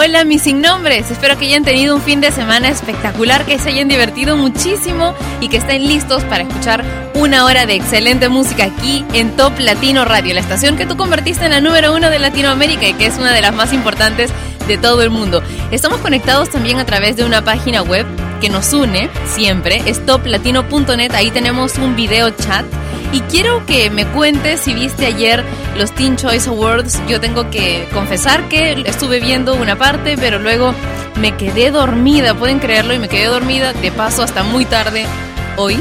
Hola mis sin nombres, espero que hayan tenido un fin de semana espectacular, que se hayan divertido muchísimo y que estén listos para escuchar una hora de excelente música aquí en Top Latino Radio, la estación que tú convertiste en la número uno de Latinoamérica y que es una de las más importantes de todo el mundo. Estamos conectados también a través de una página web que nos une siempre, es toplatino.net, ahí tenemos un video chat y quiero que me cuentes si viste ayer los Teen Choice Awards. Yo tengo que confesar que estuve viendo una parte, pero luego me quedé dormida, pueden creerlo, y me quedé dormida de paso hasta muy tarde hoy.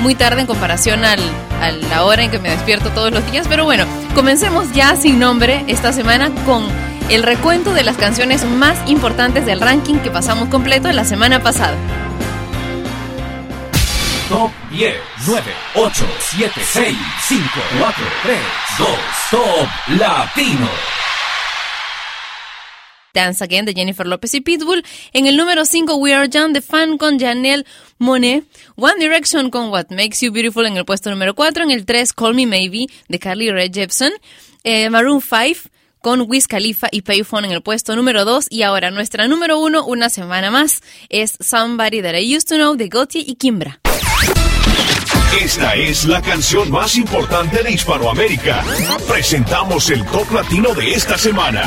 Muy tarde en comparación al, a la hora en que me despierto todos los días. Pero bueno, comencemos ya sin nombre esta semana con el recuento de las canciones más importantes del ranking que pasamos completo la semana pasada. Top 10, 9, 8, 7, 6, 5, 4, 3, 2, Top Latino. Dance Again de Jennifer López y Pitbull. En el número 5, We Are Young The Fan con Janelle Monet. One Direction con What Makes You Beautiful en el puesto número 4. En el 3, Call Me Maybe de Carly Rae Jepsen. Eh, Maroon 5 con Wiz Khalifa y Payphone en el puesto número 2. Y ahora nuestra número 1, una semana más, es Somebody That I Used to Know de Gautier y Kimbra. Esta es la canción más importante de Hispanoamérica. Presentamos el top latino de esta semana.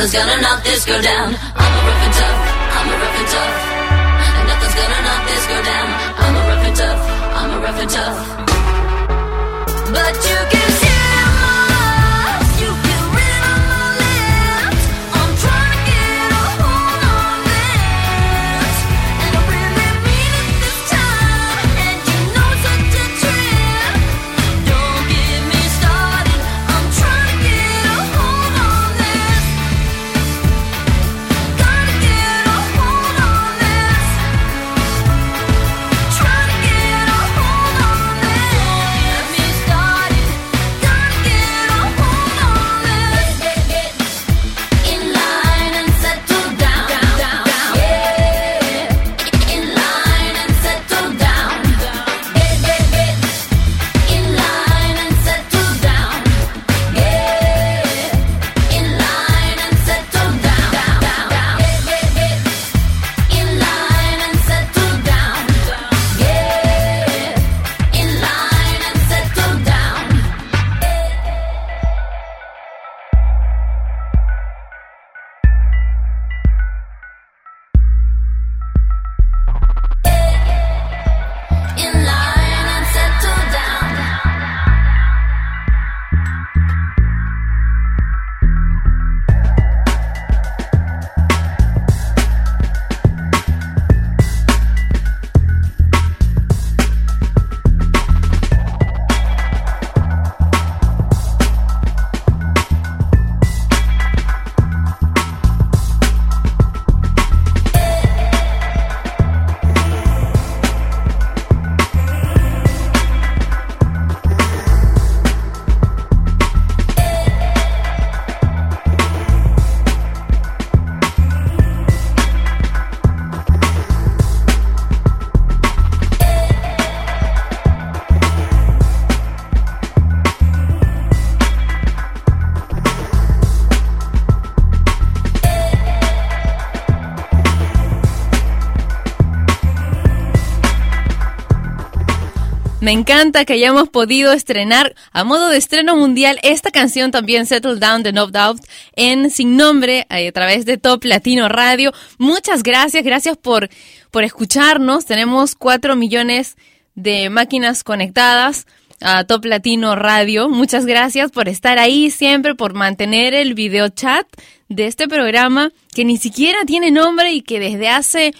Nothing's gonna knock this girl down. Me encanta que hayamos podido estrenar a modo de estreno mundial esta canción también Settle Down de No Doubt en Sin Nombre a través de Top Latino Radio. Muchas gracias, gracias por, por escucharnos. Tenemos cuatro millones de máquinas conectadas a Top Latino Radio. Muchas gracias por estar ahí siempre, por mantener el video chat de este programa que ni siquiera tiene nombre y que desde hace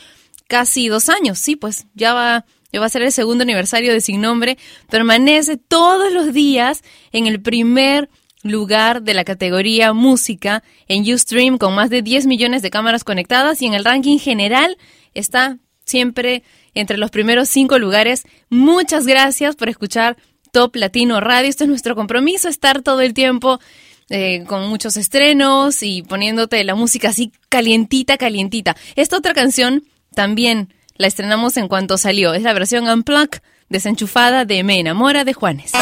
casi dos años, sí, pues ya va, va a ser el segundo aniversario de Sin Nombre, permanece todos los días en el primer lugar de la categoría música en Ustream con más de 10 millones de cámaras conectadas y en el ranking general está siempre entre los primeros cinco lugares. Muchas gracias por escuchar Top Latino Radio. Este es nuestro compromiso, estar todo el tiempo eh, con muchos estrenos y poniéndote la música así calientita, calientita. Esta otra canción también la estrenamos en cuanto salió. Es la versión Unplug desenchufada de Me enamora de Juanes.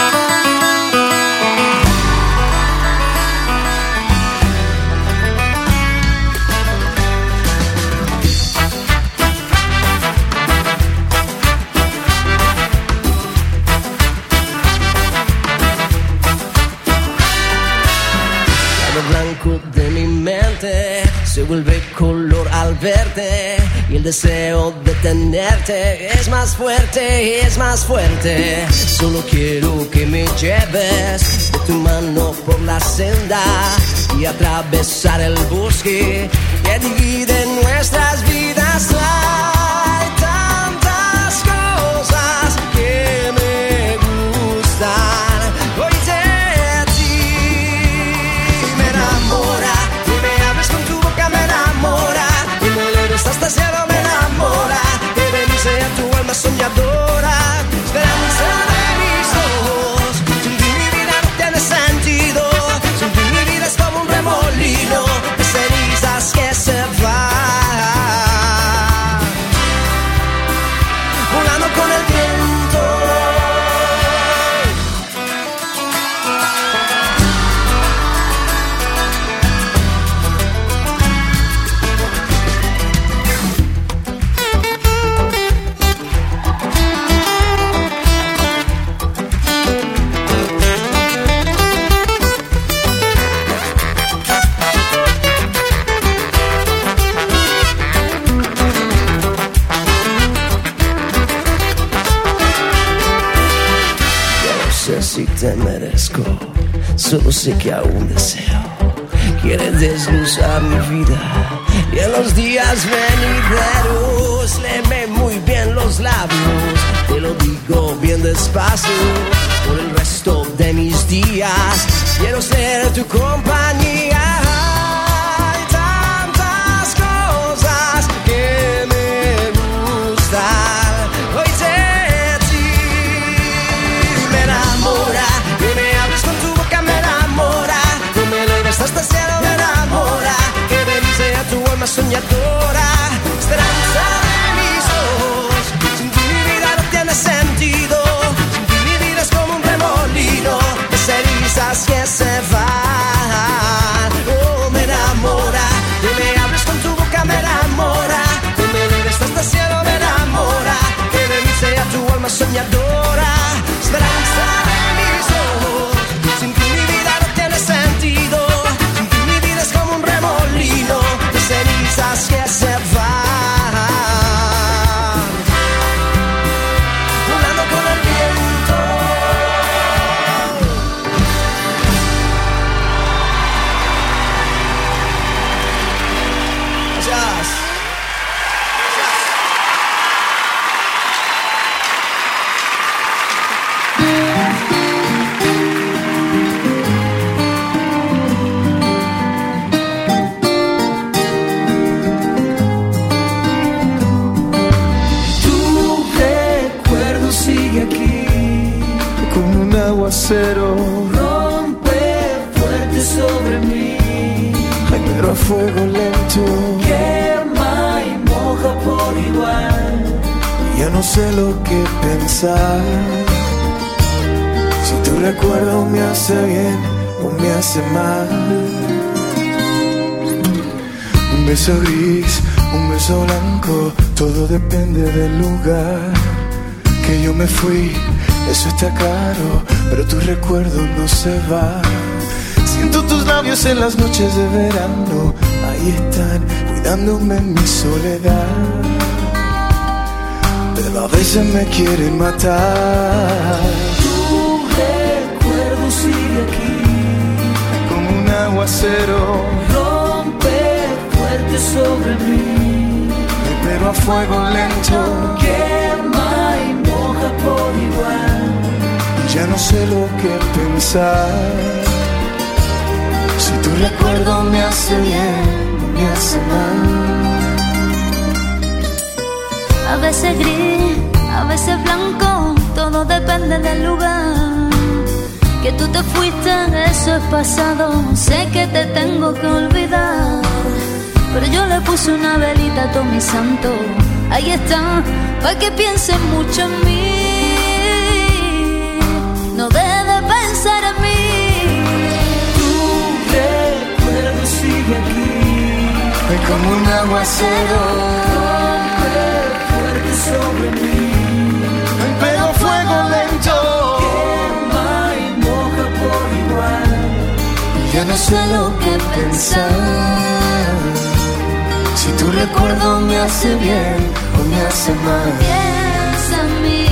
Vuelve color al verte y el deseo de tenerte es más fuerte, es más fuerte. Solo quiero que me lleves de tu mano por la senda y atravesar el bosque que divide nuestras vidas. Si te merezco. Solo sé que aún deseo. Quieres desglosar mi vida y en los días venideros léeme muy bien los labios. Te lo digo bien despacio por el resto de mis días. Quiero ser tu compañía. Sea tu alma soñadora. Esperanza de mis ojos. Sin ti mi vida no tiene sentido. Sin ti mi vida es como un remolino de cenizas que se van. Oh, me enamora. Que me hables con tu boca me enamora. Que me lleves hasta el cielo me enamora. Que mí sea tu alma soñadora. Rompe fuerte sobre mí. Ay, pero a fuego lento. Quema y moja por igual. Ya no sé lo que pensar. Si tu recuerdo me hace bien o me hace mal. Un beso gris, un beso blanco, todo depende del lugar que yo me fui. Eso está claro, pero tu recuerdo no se va. Siento tus labios en las noches de verano, ahí están, cuidándome en mi soledad. Pero a veces me quieren matar. Tu recuerdo sigue aquí como un aguacero. Rompe fuerte sobre mí, pero a fuego lento. Quema y moja por igual. Ya no sé lo que pensar. Si tu recuerdo me hace bien me hace mal. A veces gris, a veces blanco, todo depende del lugar. Que tú te fuiste, eso es pasado. Sé que te tengo que olvidar. Pero yo le puse una velita a todo mi santo. Ahí está, para que pienses mucho en mí. Es como un aguacero. Fuerte sobre mí. Pero fuego lento. Quema y moja por igual. Ya no sé lo que pensar. Si tu recuerdo me hace bien o me hace mal. Piensa en mí.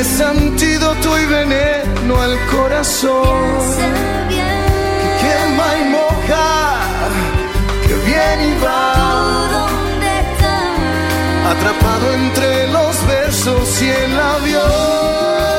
Es antídoto y veneno al corazón. Sé bien. Quema y moja. Que viene y va. Atrapado entre los versos y el avión.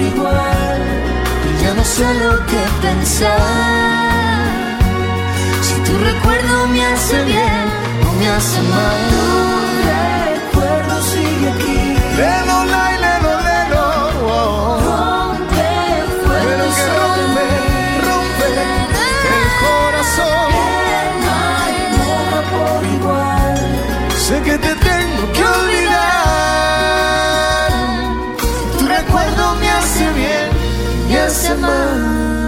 Por igual. Y ya no sé lo que pensar. Si tu recuerdo me hace bien o me hace mal. recuerdo sigue aquí. Lelo, lai, lelo, lelo. oh. Rompe Pero que rompe, rompe el corazón. Quema y moja por igual. Sé que te naman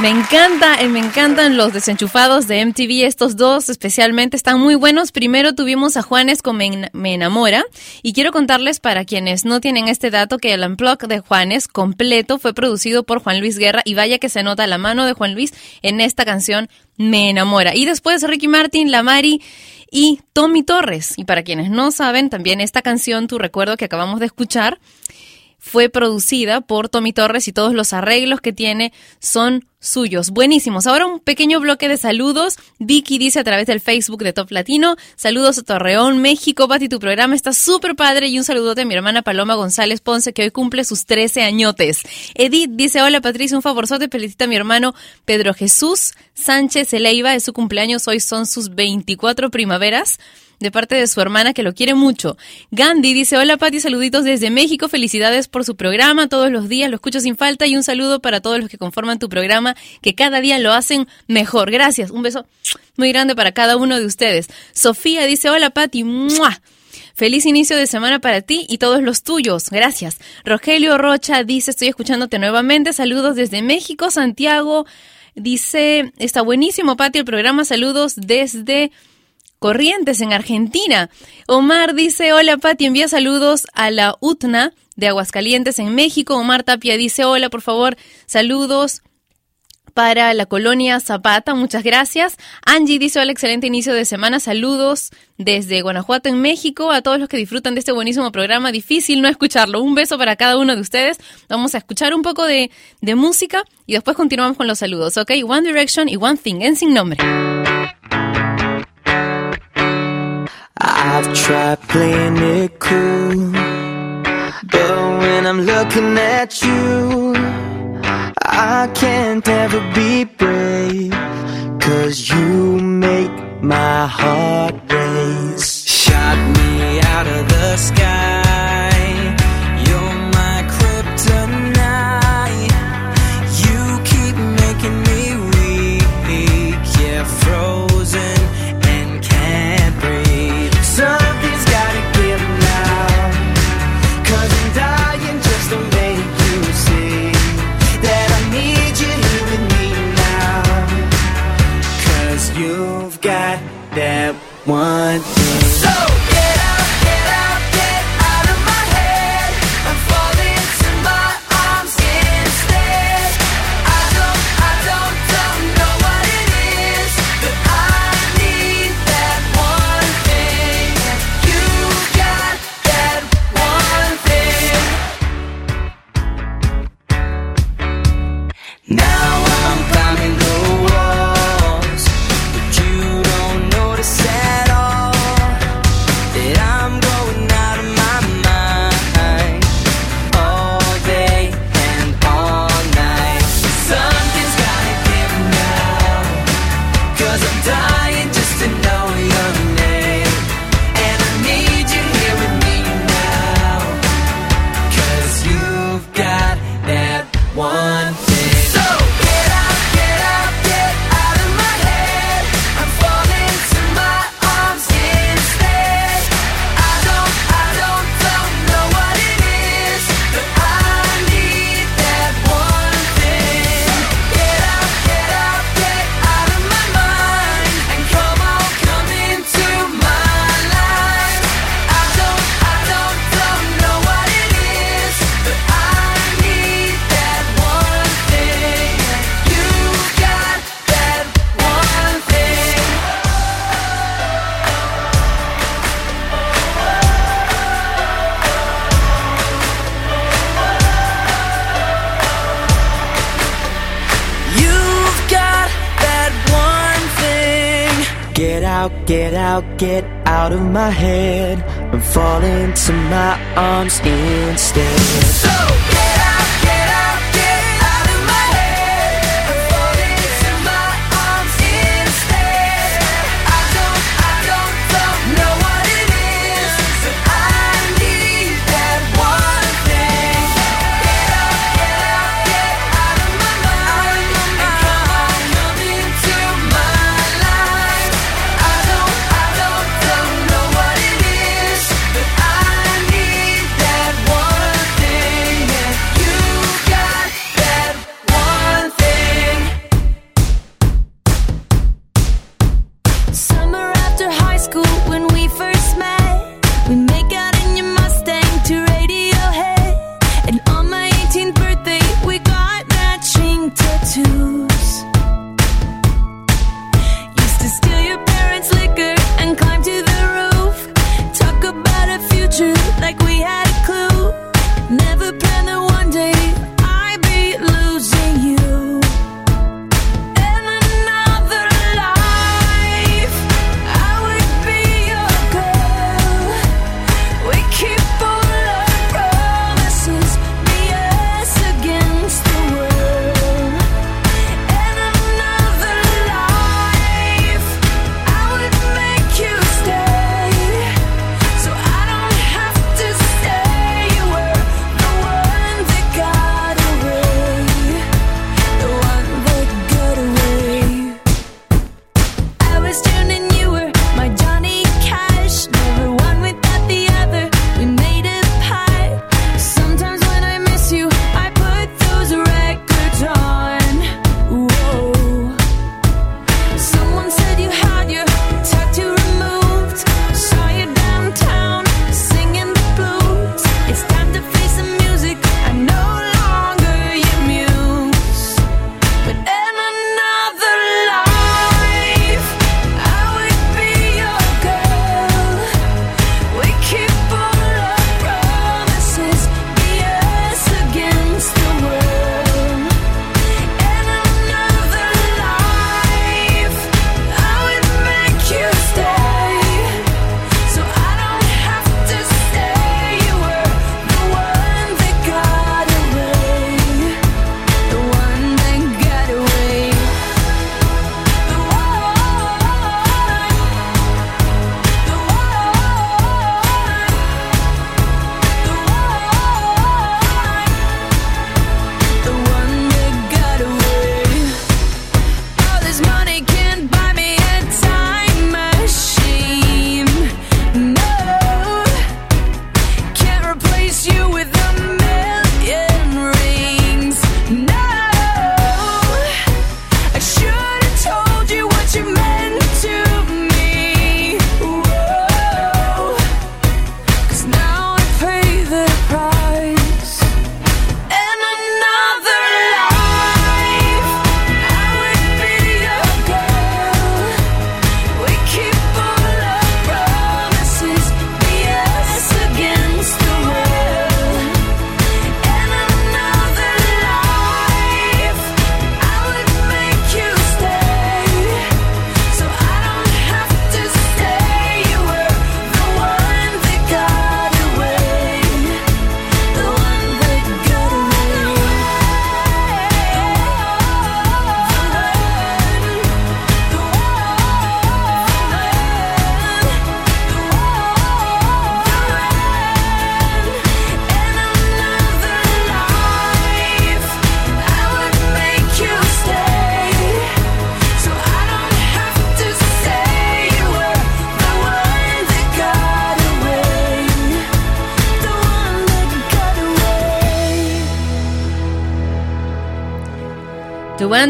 Me encanta, eh, me encantan los desenchufados de MTV, estos dos especialmente están muy buenos. Primero tuvimos a Juanes con Me, Enamora y quiero contarles para quienes no tienen este dato que el Unplug de Juanes completo fue producido por Juan Luis Guerra y vaya que se nota la mano de Juan Luis en esta canción Me Enamora. Y después Ricky Martin, La Mari y Tommy Torres. Y para quienes no saben, también esta canción, tu recuerdo que acabamos de escuchar, fue producida por Tommy Torres y todos los arreglos que tiene son suyos. Buenísimos. Ahora un pequeño bloque de saludos. Vicky dice a través del Facebook de Top Latino, saludos a Torreón, México. Pati, tu programa está súper padre y un saludote a mi hermana Paloma González Ponce que hoy cumple sus 13 añotes. Edith dice, hola Patricia, un favorzote, felicita a mi hermano Pedro Jesús Sánchez Eleiva, es su cumpleaños, hoy son sus 24 primaveras de parte de su hermana que lo quiere mucho. Gandhi dice, hola Pati, saluditos desde México, felicidades por su programa, todos los días lo escucho sin falta y un saludo para todos los que conforman tu programa, que cada día lo hacen mejor. Gracias, un beso muy grande para cada uno de ustedes. Sofía dice, hola Pati, ¡mua! Feliz inicio de semana para ti y todos los tuyos. Gracias. Rogelio Rocha dice, estoy escuchándote nuevamente. Saludos desde México, Santiago. Dice, está buenísimo, Pati, el programa. Saludos desde Corrientes, en Argentina. Omar dice, hola Pati, envía saludos a la UTNA de Aguascalientes en México. Omar Tapia dice, hola, por favor, saludos para la colonia Zapata, muchas gracias. Angie dice, hola, excelente inicio de semana, saludos desde Guanajuato en México a todos los que disfrutan de este buenísimo programa, difícil no escucharlo. Un beso para cada uno de ustedes. Vamos a escuchar un poco de, música y después continuamos con los saludos, ¿ok? One Direction y One Thing en sin nombre. I've tried playing it cool, but when I'm looking at you, I can't ever be brave. Cause you make my heart get out, of my head. and fall into my arms instead. So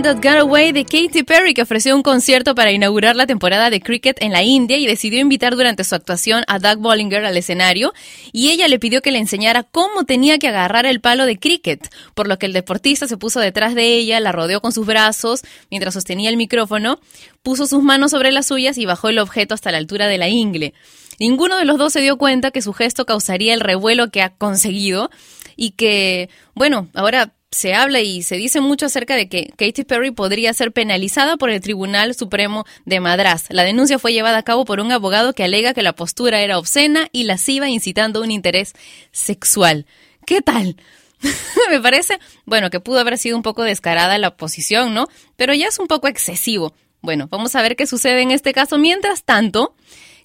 That Got Away de Katy Perry, que ofreció un concierto para inaugurar la temporada de cricket en la India y decidió invitar durante su actuación a Doug Bollinger al escenario, y ella le pidió que le enseñara cómo tenía que agarrar el palo de cricket, por lo que el deportista se puso detrás de ella, la rodeó con sus brazos mientras sostenía el micrófono, puso sus manos sobre las suyas y bajó el objeto hasta la altura de la ingle. Ninguno de los dos se dio cuenta que su gesto causaría el revuelo que ha conseguido y que, bueno, ahora se habla y se dice mucho acerca de que Katy Perry podría ser penalizada por el Tribunal Supremo de Madras. La denuncia fue llevada a cabo por un abogado que alega que la postura era obscena y lasciva, incitando un interés sexual. ¿Qué tal? Me parece, bueno, que pudo haber sido un poco descarada la posición, ¿no? Pero ya es un poco excesivo. Bueno, vamos a ver qué sucede en este caso. Mientras tanto,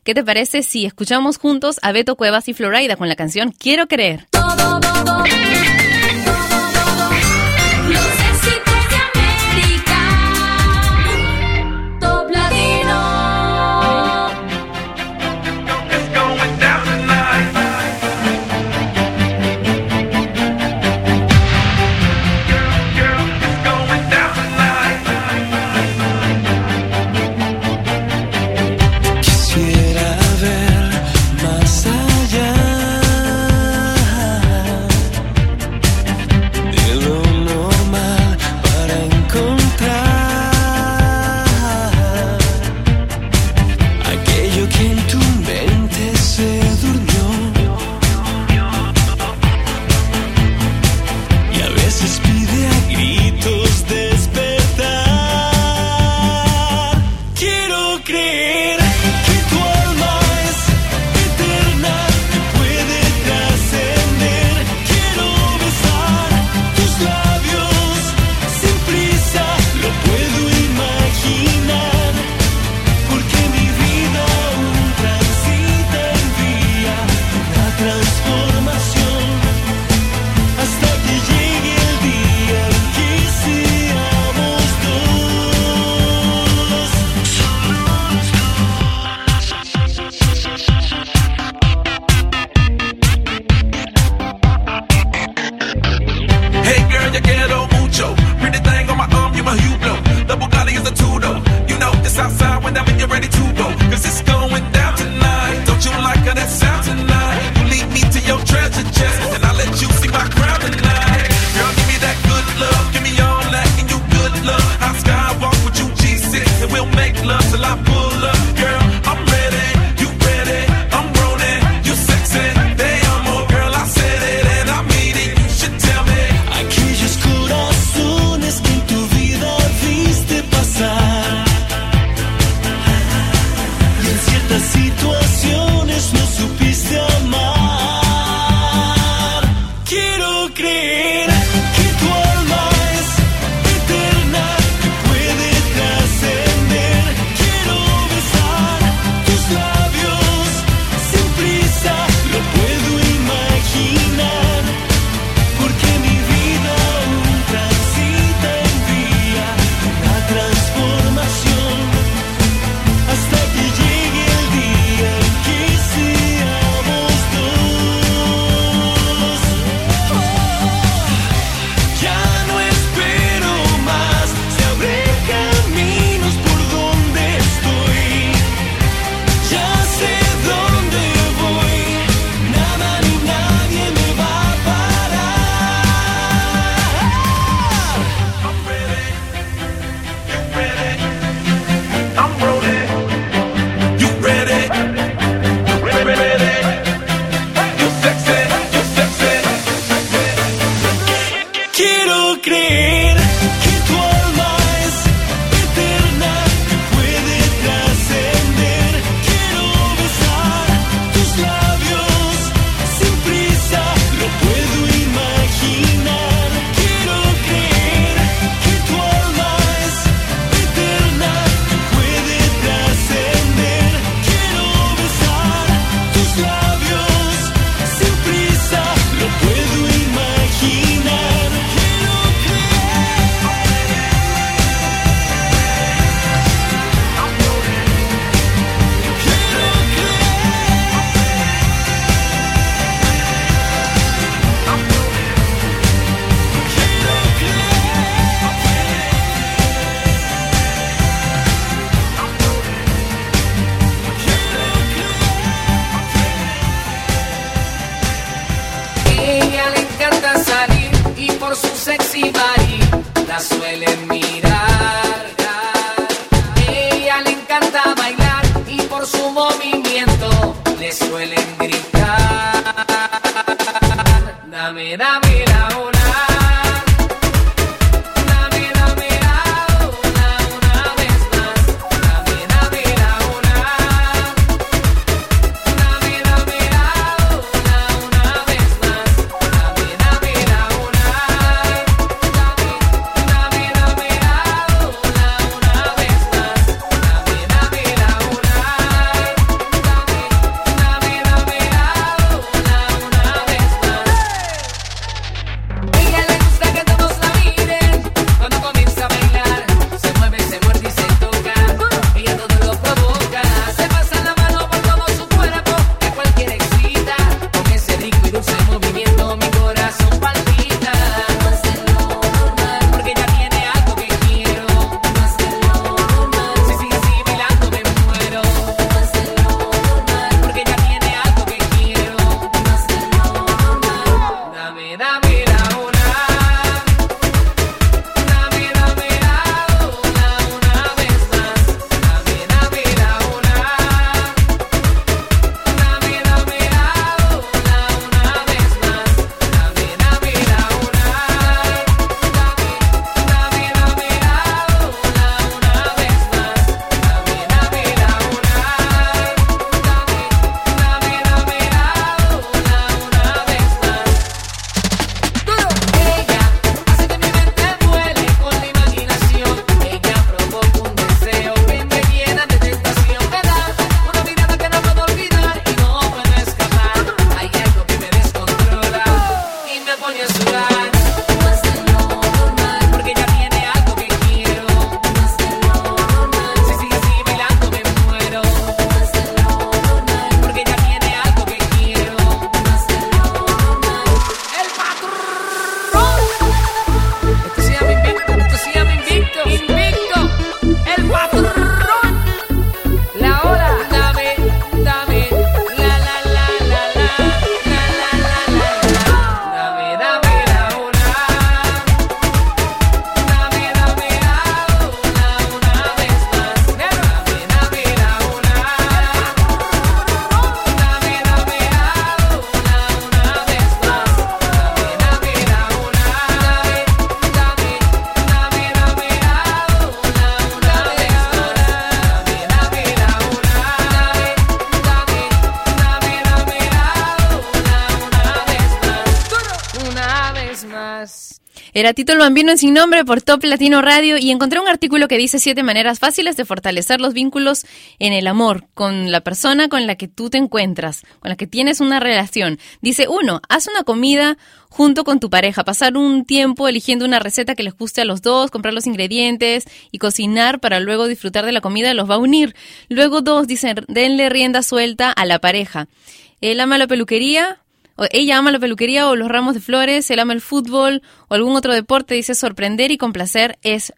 ¿qué te parece si escuchamos juntos a Beto Cuevas y Florida con la canción Quiero creer? creer. Era Tito el Bambino en Sin Nombre por Top Latino Radio y encontré un artículo que dice siete maneras fáciles de fortalecer los vínculos en el amor con la persona con la que tú te encuentras, con la que tienes una relación. Dice, uno, haz una comida junto con tu pareja, pasar un tiempo eligiendo una receta que les guste a los dos, comprar los ingredientes y cocinar para luego disfrutar de la comida los va a unir. Luego dos, dicen, denle rienda suelta a la pareja. Él ama la peluquería, ella ama la peluquería o los ramos de flores, él ama el fútbol o algún otro deporte, dice sorprender y complacer es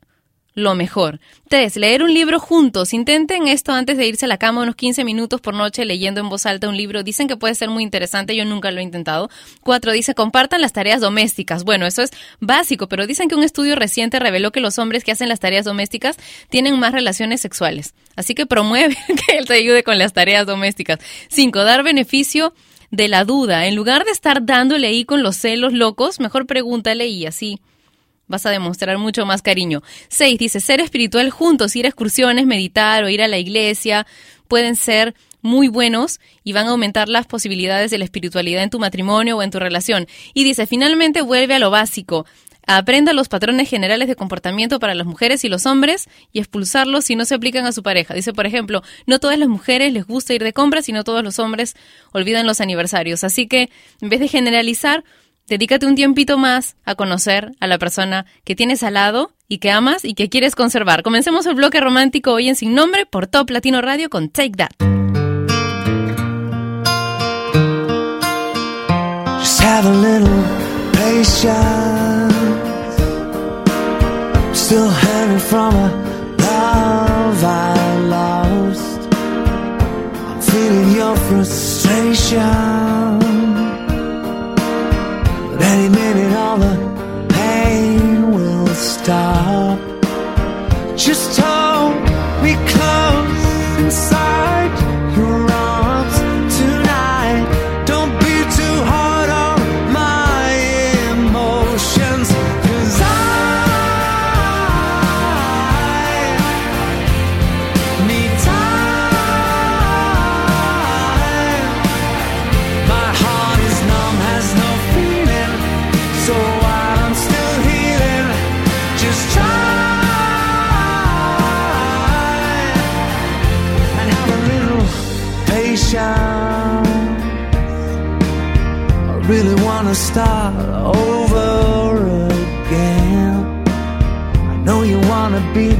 lo mejor. Tres, leer un libro juntos. Intenten esto antes de irse a la cama unos 15 minutos por noche leyendo en voz alta un libro. Dicen que puede ser muy interesante, yo nunca lo he intentado. Cuatro, dice compartan las tareas domésticas. Bueno, eso es básico, pero dicen que un estudio reciente reveló que los hombres que hacen las tareas domésticas tienen más relaciones sexuales. Así que promueve que él te ayude con las tareas domésticas. Cinco, dar beneficio de la duda. En lugar de estar dándole ahí con los celos locos, mejor pregúntale y así vas a demostrar mucho más cariño. Seis, dice ser espiritual juntos, ir a excursiones, meditar o ir a la iglesia, pueden ser muy buenos y van a aumentar las posibilidades de la espiritualidad en tu matrimonio o en tu relación. Y dice, finalmente vuelve a lo básico. Aprenda los patrones generales de comportamiento para las mujeres y los hombres y expulsarlos si no se aplican a su pareja. Dice, por ejemplo, no todas las mujeres les gusta ir de compras y no todos los hombres olvidan los aniversarios. Así que, en vez de generalizar, dedícate un tiempito más a conocer a la persona que tienes al lado y que amas y que quieres conservar. Comencemos el bloque romántico hoy en Sin Nombre por Top Latino Radio con Take That. Have a little.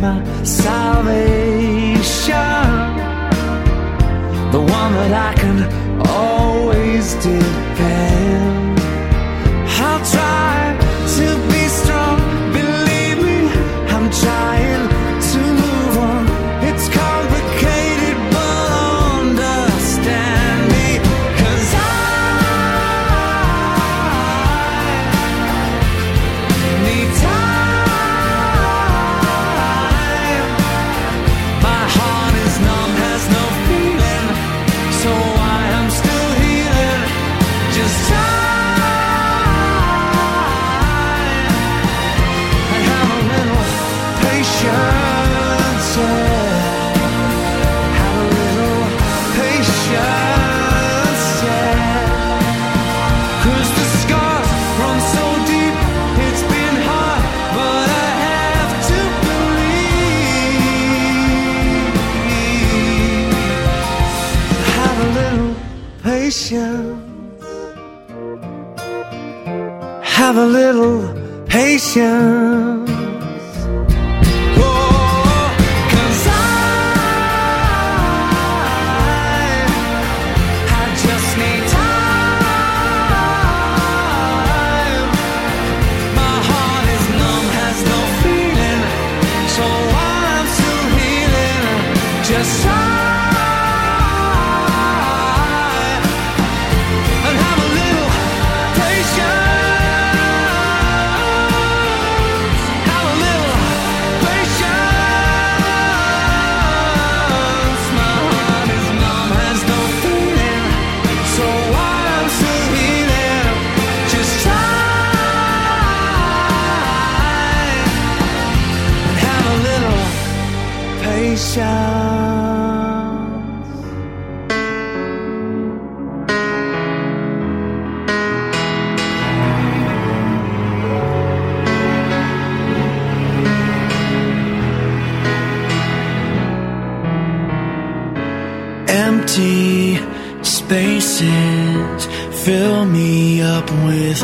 my salvation, the one that I can always depend.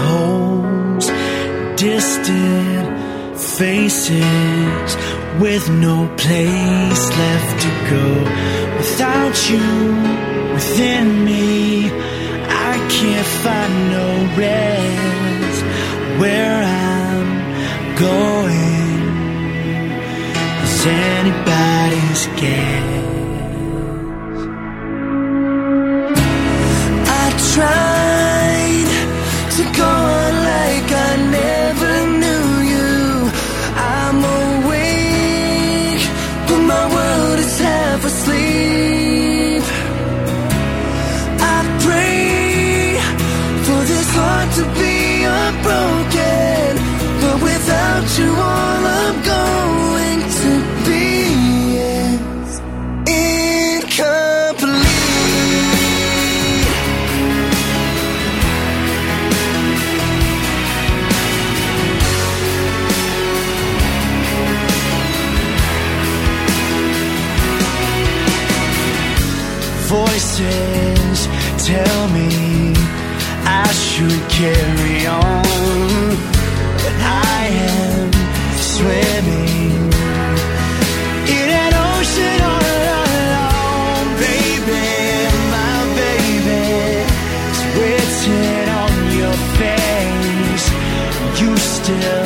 homes, distant faces with no place left to go. Without you within me, I can't find no rest where I'm going. Is anybody's guess? I try. carry on. But I am swimming in an ocean all alone, baby. My baby, it's written on your face. You still.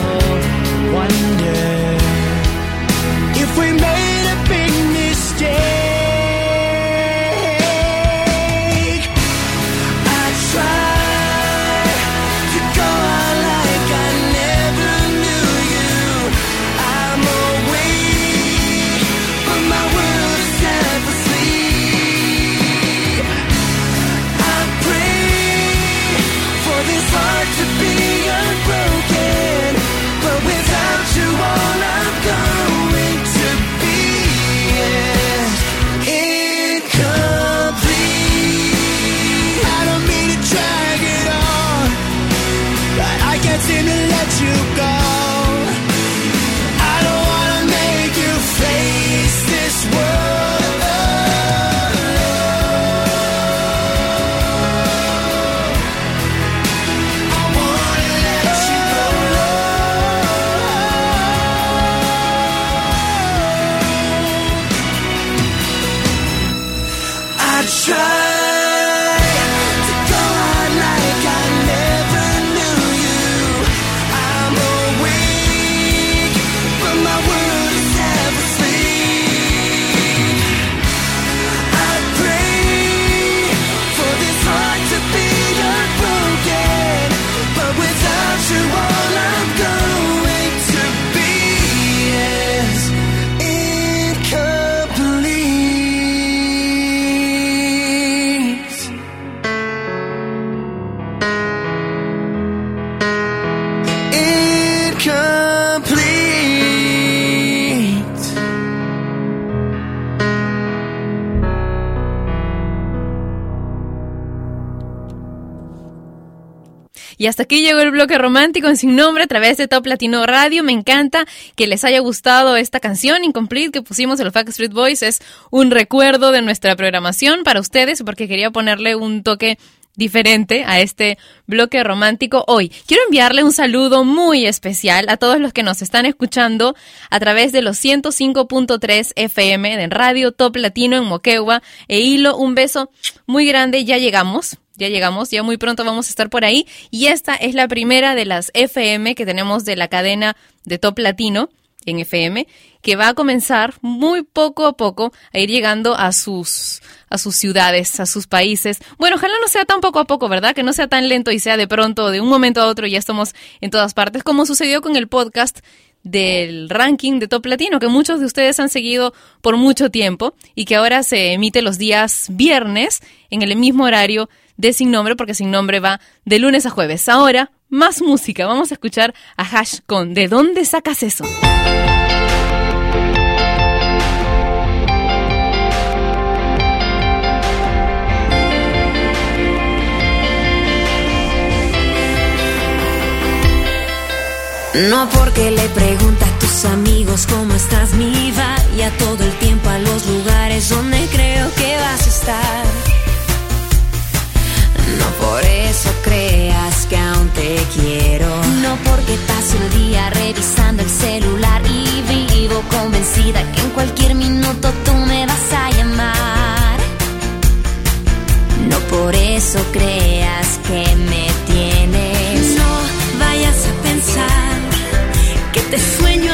Y hasta aquí llegó el bloque romántico en sin nombre a través de Top Latino Radio. Me encanta que les haya gustado esta canción Incomplete que pusimos en los Street Boys. Es un recuerdo de nuestra programación para ustedes porque quería ponerle un toque diferente a este bloque romántico hoy. Quiero enviarle un saludo muy especial a todos los que nos están escuchando a través de los 105.3 FM de Radio Top Latino en Moquegua e Hilo. Un beso muy grande, ya llegamos. Ya llegamos, ya muy pronto vamos a estar por ahí. Y esta es la primera de las FM que tenemos de la cadena de Top Latino en FM, que va a comenzar muy poco a poco a ir llegando a sus a sus ciudades, a sus países. Bueno, ojalá no sea tan poco a poco, ¿verdad? Que no sea tan lento y sea de pronto, de un momento a otro, ya estamos en todas partes, como sucedió con el podcast del ranking de Top Latino, que muchos de ustedes han seguido por mucho tiempo y que ahora se emite los días viernes en el mismo horario de Sin Nombre, porque Sin Nombre va de lunes a jueves. Ahora, más música. Vamos a escuchar a Hash con ¿De dónde sacas eso? No porque le pregunta a tus amigos cómo estás, mi vaya todo el tiempo a los lugares donde creo que vas a estar. No por eso creas que aún te quiero. No porque paso el día revisando el celular y vivo convencida que en cualquier minuto tú me vas a llamar. No por eso creas que me tienes. No vayas a pensar que te sueño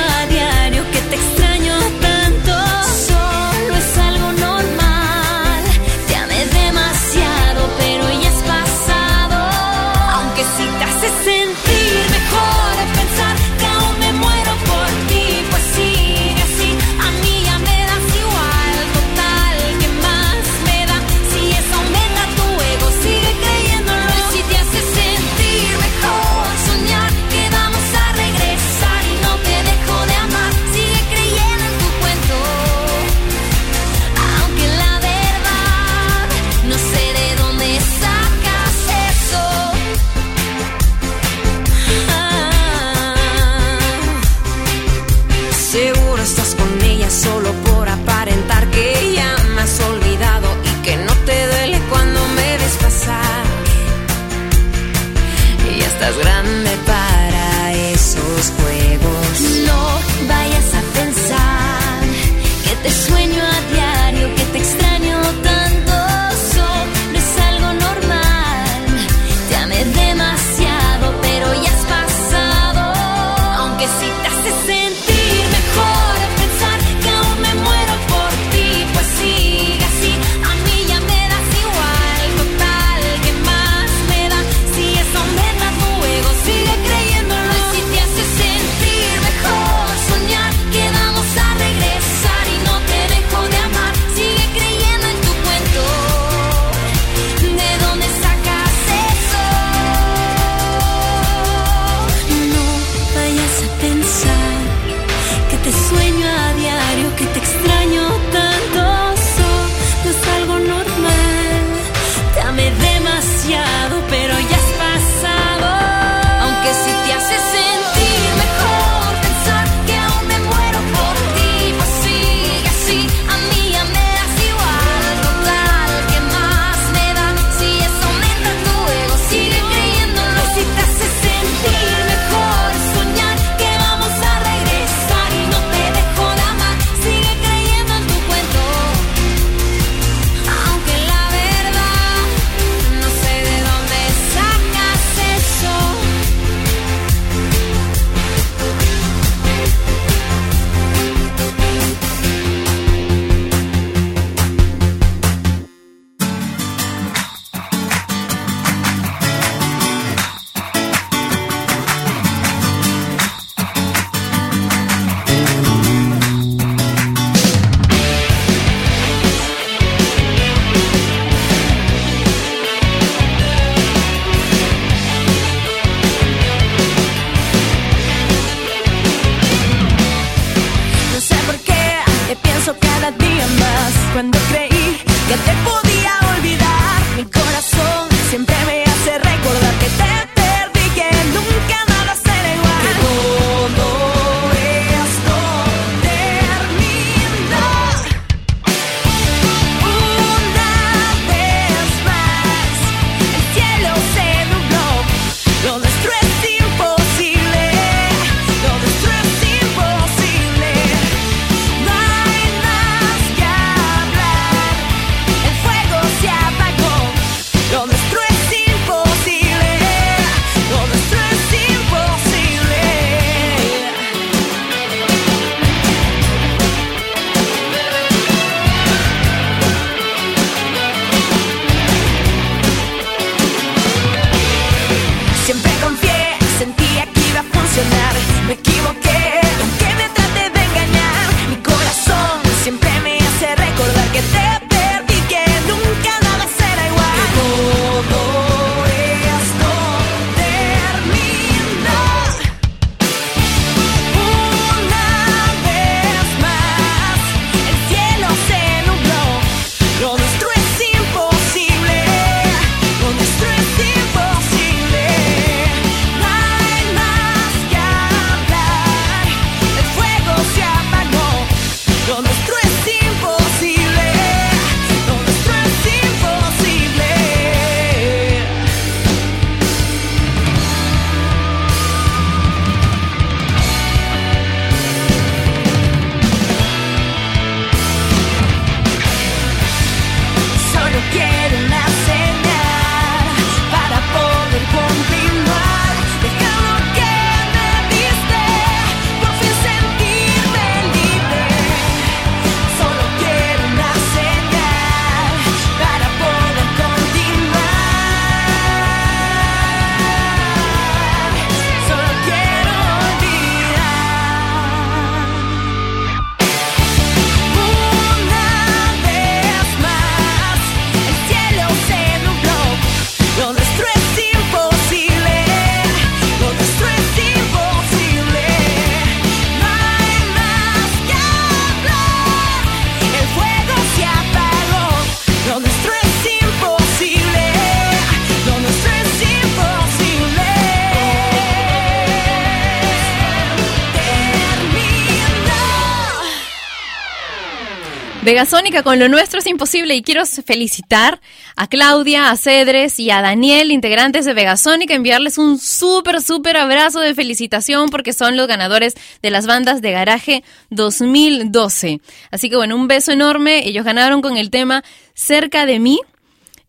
Vegasónica con lo nuestro es imposible y quiero felicitar a Claudia, a Cedres y a Daniel, integrantes de Vegasónica, enviarles un súper, súper abrazo de felicitación porque son los ganadores de las bandas de garaje 2012. Así que bueno, un beso enorme. Ellos ganaron con el tema Cerca de mí.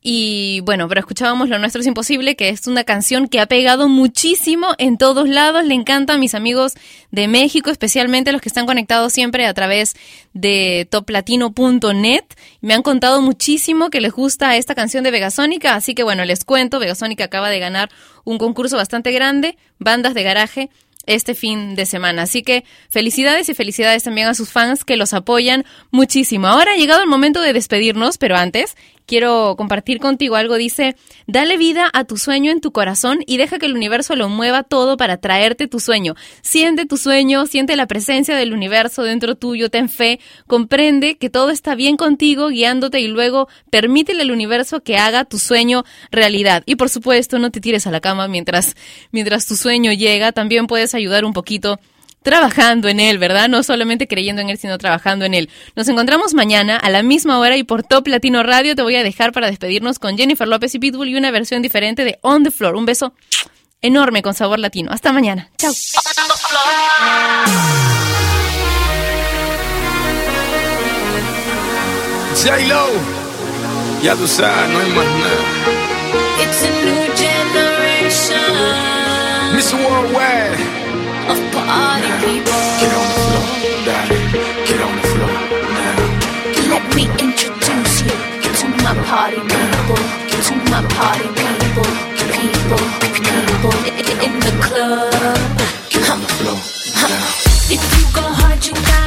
Y bueno, pero escuchábamos Lo Nuestro es Imposible, que es una canción que ha pegado muchísimo en todos lados. Le encanta a mis amigos de México, especialmente los que están conectados siempre a través de toplatino.net. Me han contado muchísimo que les gusta esta canción de Vegasónica, así que bueno, les cuento, Vegasónica acaba de ganar un concurso bastante grande, bandas de garaje este fin de semana. Así que felicidades y felicidades también a sus fans que los apoyan muchísimo. Ahora ha llegado el momento de despedirnos, pero antes quiero compartir contigo algo. Dice, dale vida a tu sueño en tu corazón y deja que el universo lo mueva todo para traerte tu sueño. Siente tu sueño, siente la presencia del universo dentro tuyo, ten fe, comprende que todo está bien contigo, guiándote y luego permítele al universo que haga tu sueño realidad. Y por supuesto, no te tires a la cama mientras, mientras tu sueño llega. También puedes ayudar un poquito trabajando en él, ¿verdad? No solamente creyendo en él, sino trabajando en él. Nos encontramos mañana a la misma hora y por Top Latino Radio te voy a dejar para despedirnos con Jennifer López y Pitbull y una versión diferente de On the Floor. Un beso enorme con sabor latino. Hasta mañana. Chao. J-Lo, ya tú sabes, no hay más nada. It's a new generation Mr. Worldwide, party people. get on the floor, dale, get on the floor now. Let me introduce you to my party people, to my party people, people, people i- in the club. Get on the floor now. If you go hard, you gotta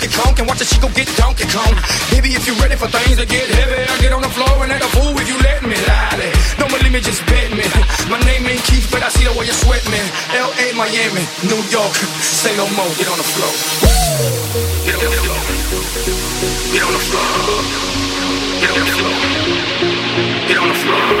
chunky conk, and watch a chico get Donkey Kong. Baby, if you're ready for things to get heavy, I get on the floor and act a fool if you let me. Lolly. Don't believe me, just bet me. My name ain't Keith, but I see the way you sweat me. L.A., Miami, New York. Say no more, get on the floor. Get on the floor. Get on the floor. Get on the floor. Get on the floor.